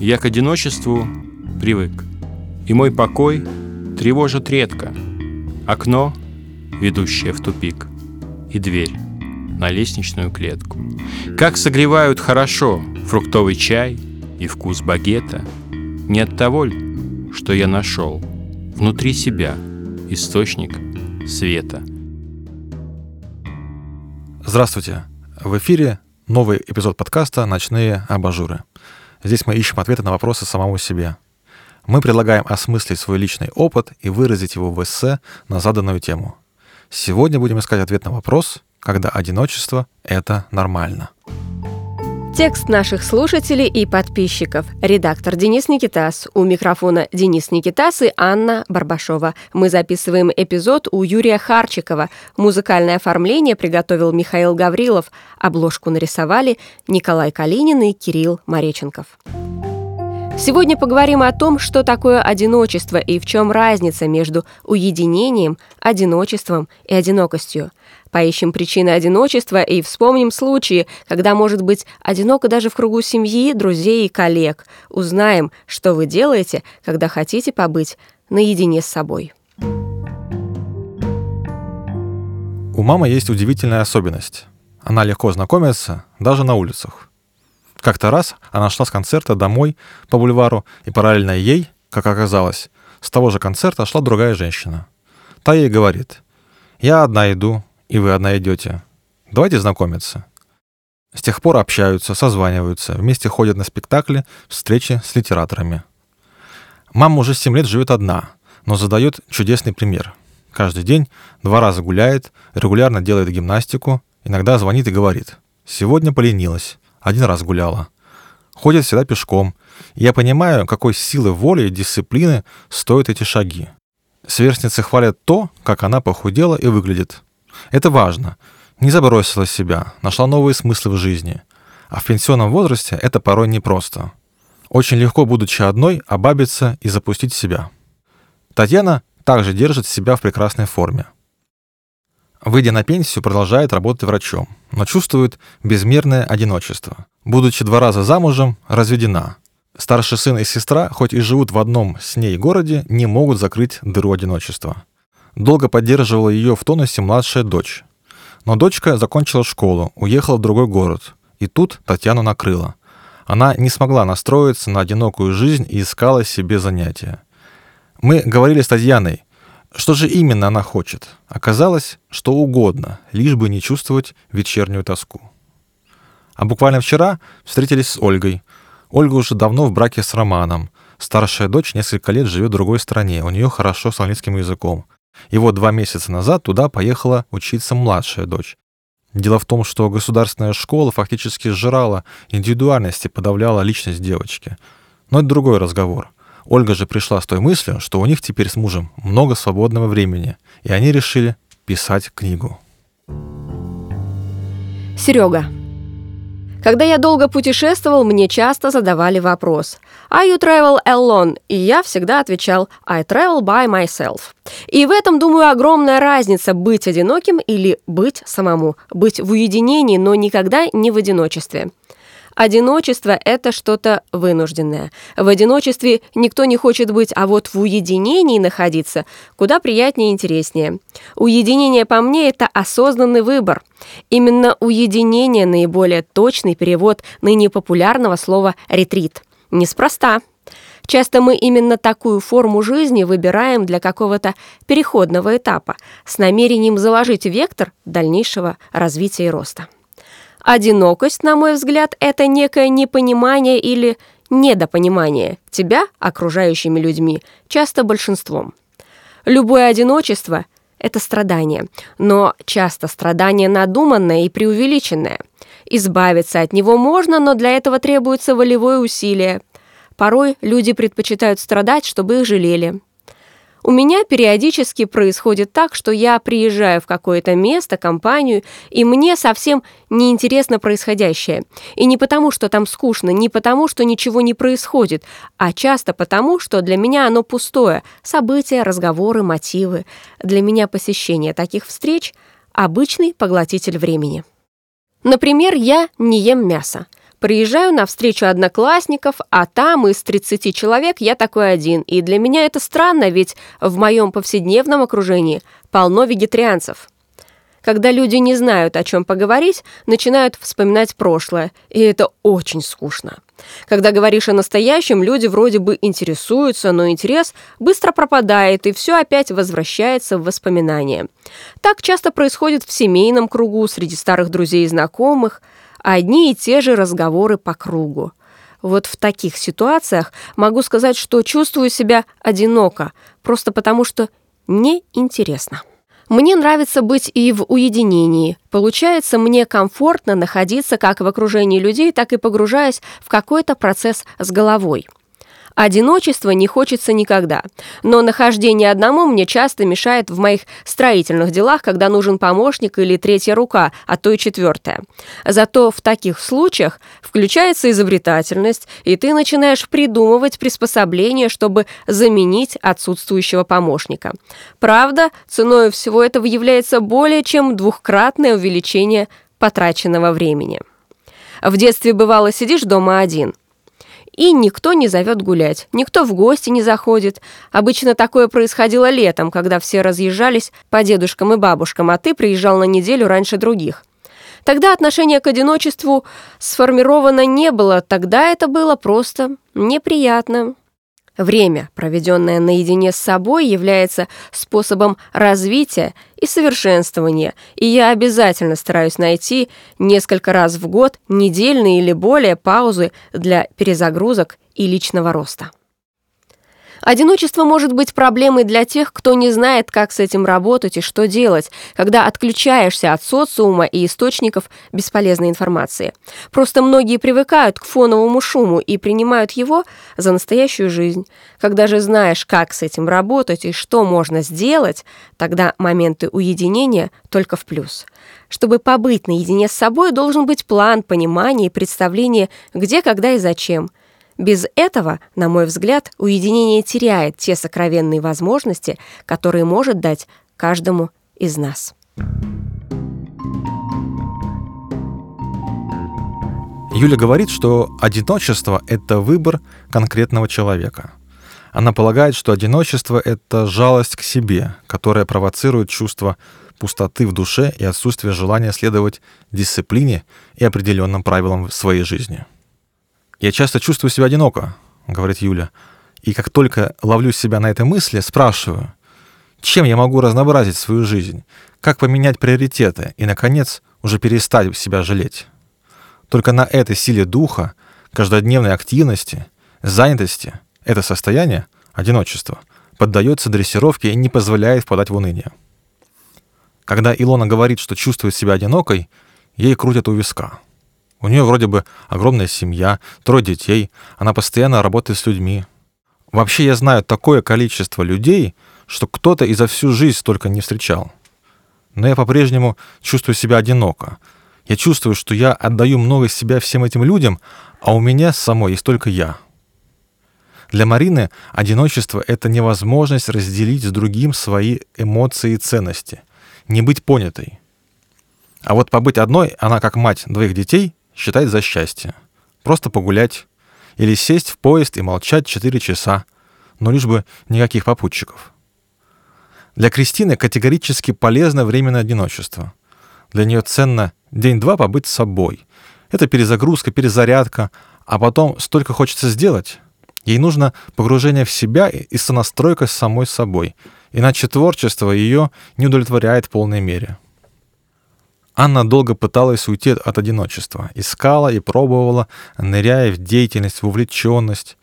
Я к одиночеству привык, и мой покой тревожит редко. Окно, ведущее в тупик, и дверь на лестничную клетку. Как согревают хорошо фруктовый чай и вкус багета. Не от того ли, что я нашел внутри себя источник света. Здравствуйте! В эфире новый эпизод подкаста «Ночные абажуры». Здесь мы ищем ответы на вопросы самому себе. Мы предлагаем осмыслить свой личный опыт и выразить его в эссе на заданную тему. Сегодня будем искать ответ на вопрос, когда одиночество — это нормально. Текст наших слушателей и подписчиков. Редактор Денис Никитас. У микрофона Денис Никитас и Анна Барбашова. Мы записываем эпизод у Юрия Харчикова. Музыкальное оформление приготовил Михаил Гаврилов. Обложку нарисовали Николай Калинин и Кирилл Мореченков. Сегодня поговорим о том, что такое одиночество и в чем разница между уединением, одиночеством и одинокостью. Поищем причины одиночества и вспомним случаи, когда может быть одиноко даже в кругу семьи, друзей и коллег. Узнаем, что вы делаете, когда хотите побыть наедине с собой. У мамы есть удивительная особенность. Она легко знакомится даже на улицах. Как-то раз она шла с концерта домой по бульвару, и параллельно ей, как оказалось, с того же концерта шла другая женщина. Та ей говорит, «Я одна иду, и вы одна идете. Давайте знакомиться». С тех пор общаются, созваниваются, вместе ходят на спектакли, встречи с литераторами. Мама уже 7 лет живет одна, но задает чудесный пример. Каждый день два раза гуляет, регулярно делает гимнастику, иногда звонит и говорит, «Сегодня поленилась, один раз гуляла. Ходит всегда пешком. И я понимаю, какой силы воли и дисциплины стоят эти шаги. Сверстницы хвалят то, как она похудела и выглядит. Это важно. Не забросила себя, нашла новые смыслы в жизни. А в пенсионном возрасте это порой непросто. Очень легко, будучи одной, обабиться и запустить себя. Татьяна также держит себя в прекрасной форме. Выйдя на пенсию, продолжает работать врачом, но чувствует безмерное одиночество. Будучи два раза замужем, разведена. Старший сын и сестра, хоть и живут в одном с ней городе, не могут закрыть дыру одиночества. Долго поддерживала ее в тонусе младшая дочь. Но дочка закончила школу, уехала в другой город. И тут Татьяну накрыла. Она не смогла настроиться на одинокую жизнь и искала себе занятия. Мы говорили с Татьяной, что же именно она хочет? Оказалось, что угодно, лишь бы не чувствовать вечернюю тоску. А буквально вчера встретились с Ольгой. Ольга уже давно в браке с Романом. Старшая дочь несколько лет живет в другой стране, у нее хорошо с английским языком. И вот два месяца назад туда поехала учиться младшая дочь. Дело в том, что государственная школа фактически сжирала индивидуальность и подавляла личность девочки. Но это другой разговор. Ольга же пришла с той мыслью, что у них теперь с мужем много свободного времени, и они решили писать книгу. Серега. Когда я долго путешествовал, мне часто задавали вопрос «Are you travel alone?» И я всегда отвечал «I travel by myself». И в этом, думаю, огромная разница быть одиноким или быть самому, быть в уединении, но никогда не в одиночестве. Одиночество – это что-то вынужденное. В одиночестве никто не хочет быть, а вот в уединении находиться куда приятнее и интереснее. Уединение, по мне, это осознанный выбор. Именно уединение – наиболее точный перевод ныне популярного слова «ретрит». Неспроста. Часто мы именно такую форму жизни выбираем для какого-то переходного этапа с намерением заложить вектор дальнейшего развития и роста. Одинокость, на мой взгляд, это некое непонимание или недопонимание тебя окружающими людьми, часто большинством. Любое одиночество – это страдание, но часто страдание надуманное и преувеличенное. Избавиться от него можно, но для этого требуется волевое усилие. Порой люди предпочитают страдать, чтобы их жалели. У меня периодически происходит так, что я приезжаю в какое-то место, компанию, и мне совсем неинтересно происходящее. И не потому, что там скучно, не потому, что ничего не происходит, а часто потому, что для меня оно пустое. События, разговоры, мотивы. Для меня посещение таких встреч – обычный поглотитель времени. Например, я не ем мясо. Приезжаю на встречу одноклассников, а там из 30 человек я такой один. И для меня это странно, ведь в моем повседневном окружении полно вегетарианцев. Когда люди не знают, о чем поговорить, начинают вспоминать прошлое, и это очень скучно. Когда говоришь о настоящем, люди вроде бы интересуются, но интерес быстро пропадает, и все опять возвращается в воспоминания. Так часто происходит в семейном кругу, среди старых друзей и знакомых, одни и те же разговоры по кругу. Вот в таких ситуациях могу сказать, что чувствую себя одиноко, просто потому что неинтересно. Мне нравится быть и в уединении. Получается, мне комфортно находиться как в окружении людей, так и погружаясь в какой-то процесс с головой. Одиночество не хочется никогда, но нахождение одному мне часто мешает в моих строительных делах, когда нужен помощник или третья рука, а то и четвертая. Зато в таких случаях включается изобретательность, и ты начинаешь придумывать приспособления, чтобы заменить отсутствующего помощника. Правда, ценой всего этого является более чем двухкратное увеличение потраченного времени. В детстве бывало сидишь дома один – и никто не зовет гулять, никто в гости не заходит. Обычно такое происходило летом, когда все разъезжались по дедушкам и бабушкам, а ты приезжал на неделю раньше других. Тогда отношение к одиночеству сформировано не было, тогда это было просто неприятно. Время, проведенное наедине с собой, является способом развития и совершенствования, и я обязательно стараюсь найти несколько раз в год недельные или более паузы для перезагрузок и личного роста. Одиночество может быть проблемой для тех, кто не знает, как с этим работать и что делать, когда отключаешься от социума и источников бесполезной информации. Просто многие привыкают к фоновому шуму и принимают его за настоящую жизнь. Когда же знаешь, как с этим работать и что можно сделать, тогда моменты уединения только в плюс. Чтобы побыть наедине с собой, должен быть план, понимание и представление, где, когда и зачем – без этого, на мой взгляд, уединение теряет те сокровенные возможности, которые может дать каждому из нас. Юля говорит, что одиночество — это выбор конкретного человека. Она полагает, что одиночество — это жалость к себе, которая провоцирует чувство пустоты в душе и отсутствие желания следовать дисциплине и определенным правилам в своей жизни. «Я часто чувствую себя одиноко», — говорит Юля. «И как только ловлю себя на этой мысли, спрашиваю, чем я могу разнообразить свою жизнь, как поменять приоритеты и, наконец, уже перестать себя жалеть. Только на этой силе духа, каждодневной активности, занятости это состояние, одиночество, поддается дрессировке и не позволяет впадать в уныние. Когда Илона говорит, что чувствует себя одинокой, ей крутят у виска — у нее вроде бы огромная семья, трое детей, она постоянно работает с людьми. Вообще я знаю такое количество людей, что кто-то и за всю жизнь столько не встречал. Но я по-прежнему чувствую себя одиноко. Я чувствую, что я отдаю много себя всем этим людям, а у меня самой есть только я. Для Марины одиночество — это невозможность разделить с другим свои эмоции и ценности, не быть понятой. А вот побыть одной, она как мать двоих детей, считать за счастье. Просто погулять. Или сесть в поезд и молчать 4 часа. Но лишь бы никаких попутчиков. Для Кристины категорически полезно временное одиночество. Для нее ценно день-два побыть собой. Это перезагрузка, перезарядка, а потом столько хочется сделать. Ей нужно погружение в себя и сонастройка с самой собой, иначе творчество ее не удовлетворяет в полной мере. Анна долго пыталась уйти от одиночества, искала и пробовала, ныряя в деятельность, в увлеченность.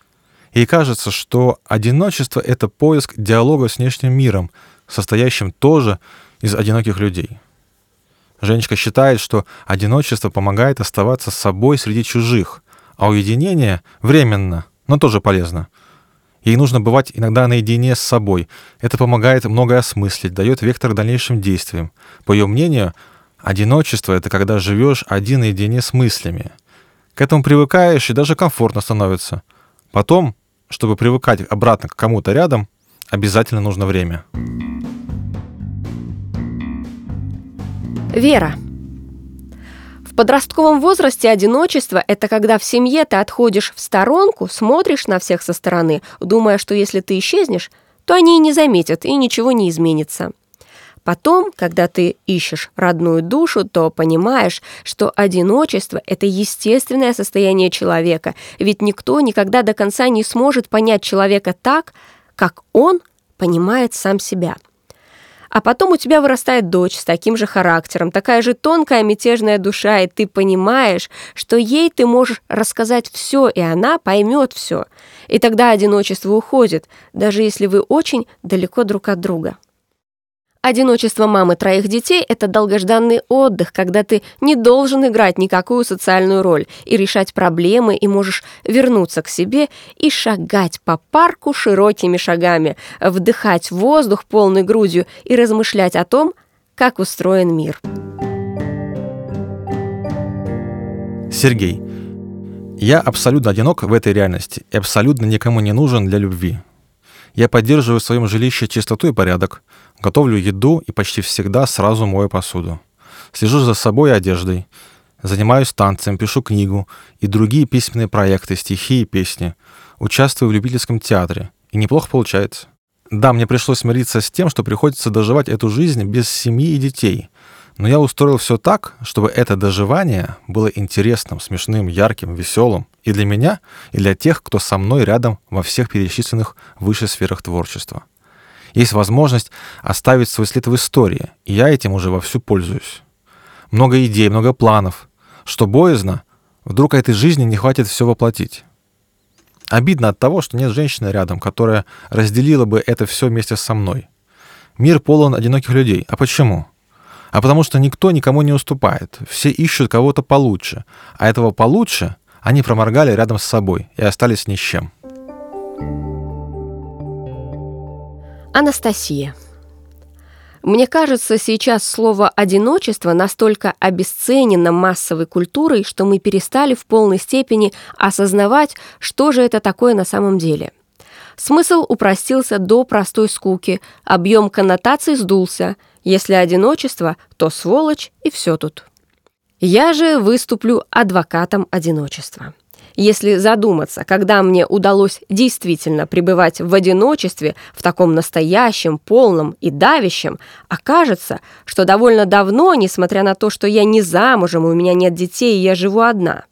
Ей кажется, что одиночество — это поиск диалога с внешним миром, состоящим тоже из одиноких людей. Женечка считает, что одиночество помогает оставаться с собой среди чужих, а уединение временно, но тоже полезно. Ей нужно бывать иногда наедине с собой. Это помогает многое осмыслить, дает вектор дальнейшим действиям. По ее мнению, Одиночество — это когда живешь один наедине с мыслями. К этому привыкаешь, и даже комфортно становится. Потом, чтобы привыкать обратно к кому-то рядом, обязательно нужно время. Вера. В подростковом возрасте одиночество – это когда в семье ты отходишь в сторонку, смотришь на всех со стороны, думая, что если ты исчезнешь, то они и не заметят, и ничего не изменится. Потом, когда ты ищешь родную душу, то понимаешь, что одиночество – это естественное состояние человека, ведь никто никогда до конца не сможет понять человека так, как он понимает сам себя. А потом у тебя вырастает дочь с таким же характером, такая же тонкая мятежная душа, и ты понимаешь, что ей ты можешь рассказать все, и она поймет все. И тогда одиночество уходит, даже если вы очень далеко друг от друга. Одиночество мамы троих детей – это долгожданный отдых, когда ты не должен играть никакую социальную роль и решать проблемы, и можешь вернуться к себе и шагать по парку широкими шагами, вдыхать воздух полной грудью и размышлять о том, как устроен мир. Сергей. Я абсолютно одинок в этой реальности и абсолютно никому не нужен для любви. Я поддерживаю в своем жилище чистоту и порядок, готовлю еду и почти всегда сразу мою посуду. Слежу за собой и одеждой, занимаюсь танцем, пишу книгу и другие письменные проекты, стихи и песни. Участвую в любительском театре, и неплохо получается. Да, мне пришлось смириться с тем, что приходится доживать эту жизнь без семьи и детей — но я устроил все так, чтобы это доживание было интересным, смешным, ярким, веселым и для меня, и для тех, кто со мной рядом во всех перечисленных выше сферах творчества. Есть возможность оставить свой след в истории, и я этим уже вовсю пользуюсь. Много идей, много планов. Что боязно, вдруг этой жизни не хватит все воплотить. Обидно от того, что нет женщины рядом, которая разделила бы это все вместе со мной. Мир полон одиноких людей. А почему? А потому что никто никому не уступает. Все ищут кого-то получше, а этого получше они проморгали рядом с собой и остались ни с чем. Анастасия. Мне кажется, сейчас слово «одиночество» настолько обесценено массовой культурой, что мы перестали в полной степени осознавать, что же это такое на самом деле. Смысл упростился до простой скуки, объем коннотаций сдулся – если одиночество, то сволочь и все тут. Я же выступлю адвокатом одиночества. Если задуматься, когда мне удалось действительно пребывать в одиночестве, в таком настоящем, полном и давящем, окажется, что довольно давно, несмотря на то, что я не замужем, у меня нет детей, я живу одна.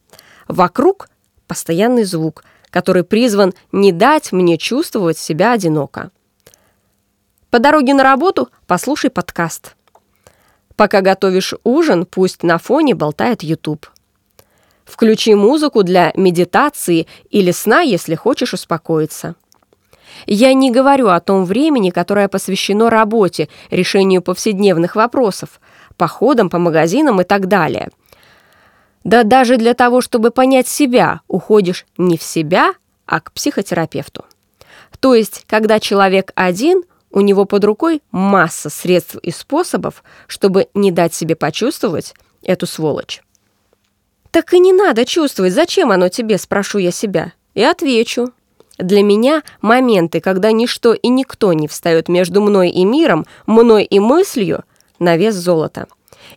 Вокруг постоянный звук, который призван не дать мне чувствовать себя одиноко. По дороге на работу послушай подкаст. Пока готовишь ужин, пусть на фоне болтает YouTube. Включи музыку для медитации или сна, если хочешь успокоиться. Я не говорю о том времени, которое посвящено работе, решению повседневных вопросов, походам по магазинам и так далее. Да даже для того, чтобы понять себя, уходишь не в себя, а к психотерапевту. То есть, когда человек один – у него под рукой масса средств и способов, чтобы не дать себе почувствовать эту сволочь. «Так и не надо чувствовать, зачем оно тебе?» – спрошу я себя. И отвечу. Для меня моменты, когда ничто и никто не встает между мной и миром, мной и мыслью, на вес золота.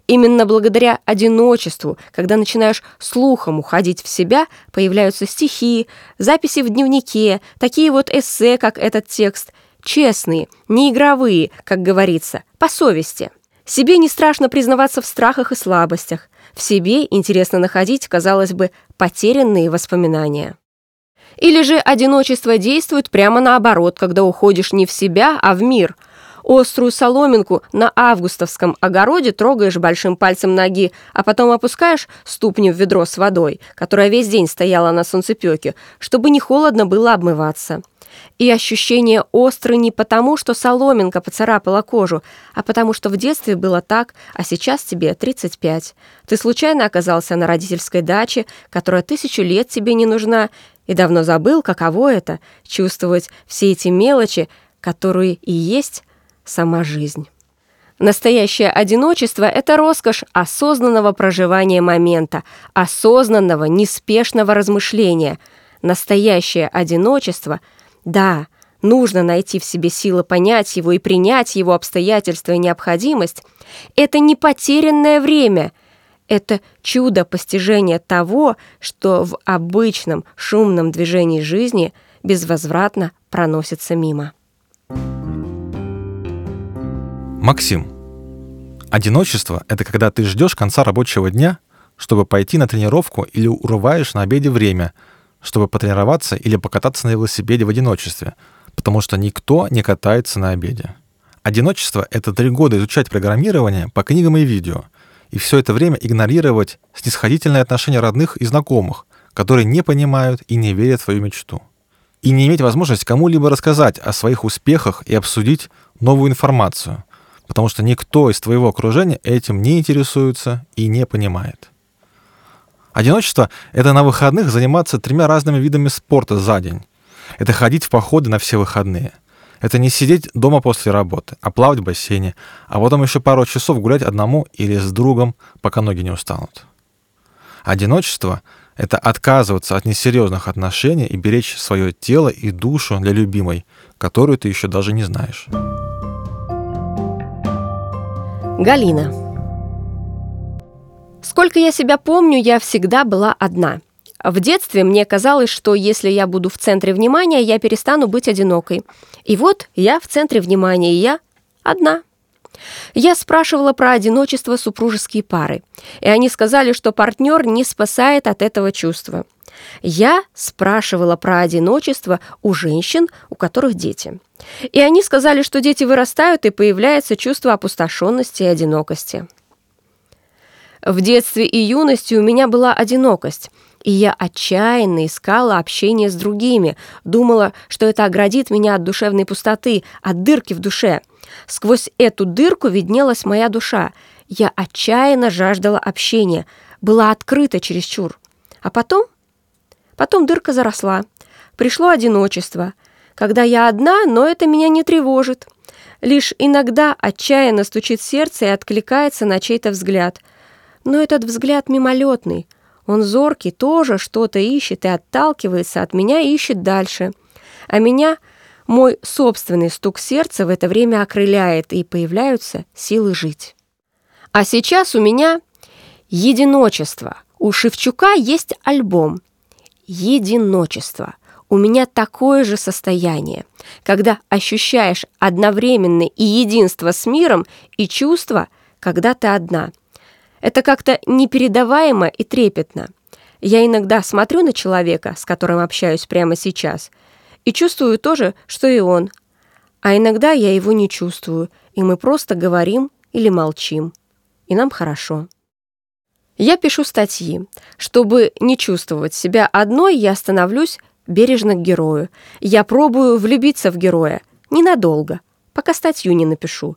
Именно благодаря одиночеству, когда начинаешь слухом уходить в себя, появляются стихи, записи в дневнике, такие вот эссе, как этот текст – честные, не игровые, как говорится, по совести. Себе не страшно признаваться в страхах и слабостях. В себе интересно находить, казалось бы, потерянные воспоминания. Или же одиночество действует прямо наоборот, когда уходишь не в себя, а в мир. Острую соломинку на августовском огороде трогаешь большим пальцем ноги, а потом опускаешь ступни в ведро с водой, которая весь день стояла на солнцепеке, чтобы не холодно было обмываться. И ощущение острое не потому, что соломинка поцарапала кожу, а потому что в детстве было так, а сейчас тебе 35. Ты случайно оказался на родительской даче, которая тысячу лет тебе не нужна, и давно забыл, каково это — чувствовать все эти мелочи, которые и есть сама жизнь. Настоящее одиночество – это роскошь осознанного проживания момента, осознанного, неспешного размышления. Настоящее одиночество – да, нужно найти в себе силы понять его и принять его обстоятельства и необходимость. Это не потерянное время. Это чудо постижения того, что в обычном шумном движении жизни безвозвратно проносится мимо. Максим. Одиночество – это когда ты ждешь конца рабочего дня, чтобы пойти на тренировку или урываешь на обеде время, чтобы потренироваться или покататься на велосипеде в одиночестве, потому что никто не катается на обеде. Одиночество — это три года изучать программирование по книгам и видео, и все это время игнорировать снисходительное отношение родных и знакомых, которые не понимают и не верят в свою мечту. И не иметь возможность кому-либо рассказать о своих успехах и обсудить новую информацию, потому что никто из твоего окружения этим не интересуется и не понимает. Одиночество — это на выходных заниматься тремя разными видами спорта за день. Это ходить в походы на все выходные — это не сидеть дома после работы, а плавать в бассейне, а потом еще пару часов гулять одному или с другом, пока ноги не устанут. Одиночество — это отказываться от несерьезных отношений и беречь свое тело и душу для любимой, которую ты еще даже не знаешь. Галина. Сколько я себя помню, я всегда была одна. В детстве мне казалось, что если я буду в центре внимания, я перестану быть одинокой. И вот я в центре внимания, и я одна. Я спрашивала про одиночество супружеские пары, и они сказали, что партнер не спасает от этого чувства. Я спрашивала про одиночество у женщин, у которых дети. И они сказали, что дети вырастают, и появляется чувство опустошенности и одинокости. В детстве и юности у меня была одинокость – и я отчаянно искала общение с другими, думала, что это оградит меня от душевной пустоты, от дырки в душе. Сквозь эту дырку виднелась моя душа. Я отчаянно жаждала общения, была открыта чересчур. А потом? Потом дырка заросла. Пришло одиночество. Когда я одна, но это меня не тревожит. Лишь иногда отчаянно стучит сердце и откликается на чей-то взгляд. Но этот взгляд мимолетный, он зоркий, тоже что-то ищет и отталкивается от меня и ищет дальше. А меня мой собственный стук сердца в это время окрыляет, и появляются силы жить. А сейчас у меня единочество. У Шевчука есть альбом «Единочество». У меня такое же состояние, когда ощущаешь одновременно и единство с миром, и чувство, когда ты одна – это как-то непередаваемо и трепетно. Я иногда смотрю на человека, с которым общаюсь прямо сейчас, и чувствую то же, что и он. А иногда я его не чувствую, и мы просто говорим или молчим. И нам хорошо. Я пишу статьи. Чтобы не чувствовать себя одной, я становлюсь бережно к герою. Я пробую влюбиться в героя. Ненадолго, пока статью не напишу.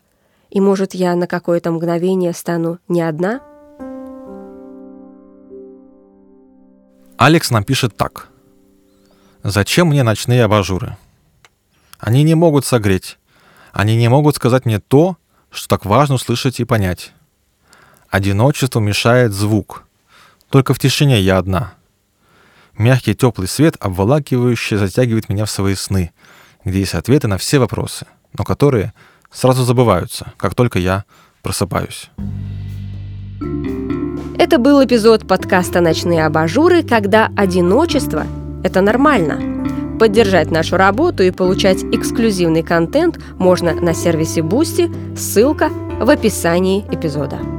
И, может, я на какое-то мгновение стану не одна — Алекс нам пишет так. «Зачем мне ночные абажуры? Они не могут согреть. Они не могут сказать мне то, что так важно услышать и понять. Одиночество мешает звук. Только в тишине я одна. Мягкий теплый свет, обволакивающий, затягивает меня в свои сны, где есть ответы на все вопросы, но которые сразу забываются, как только я просыпаюсь. Это был эпизод подкаста «Ночные абажуры», когда одиночество – это нормально. Поддержать нашу работу и получать эксклюзивный контент можно на сервисе Boosty, ссылка в описании эпизода.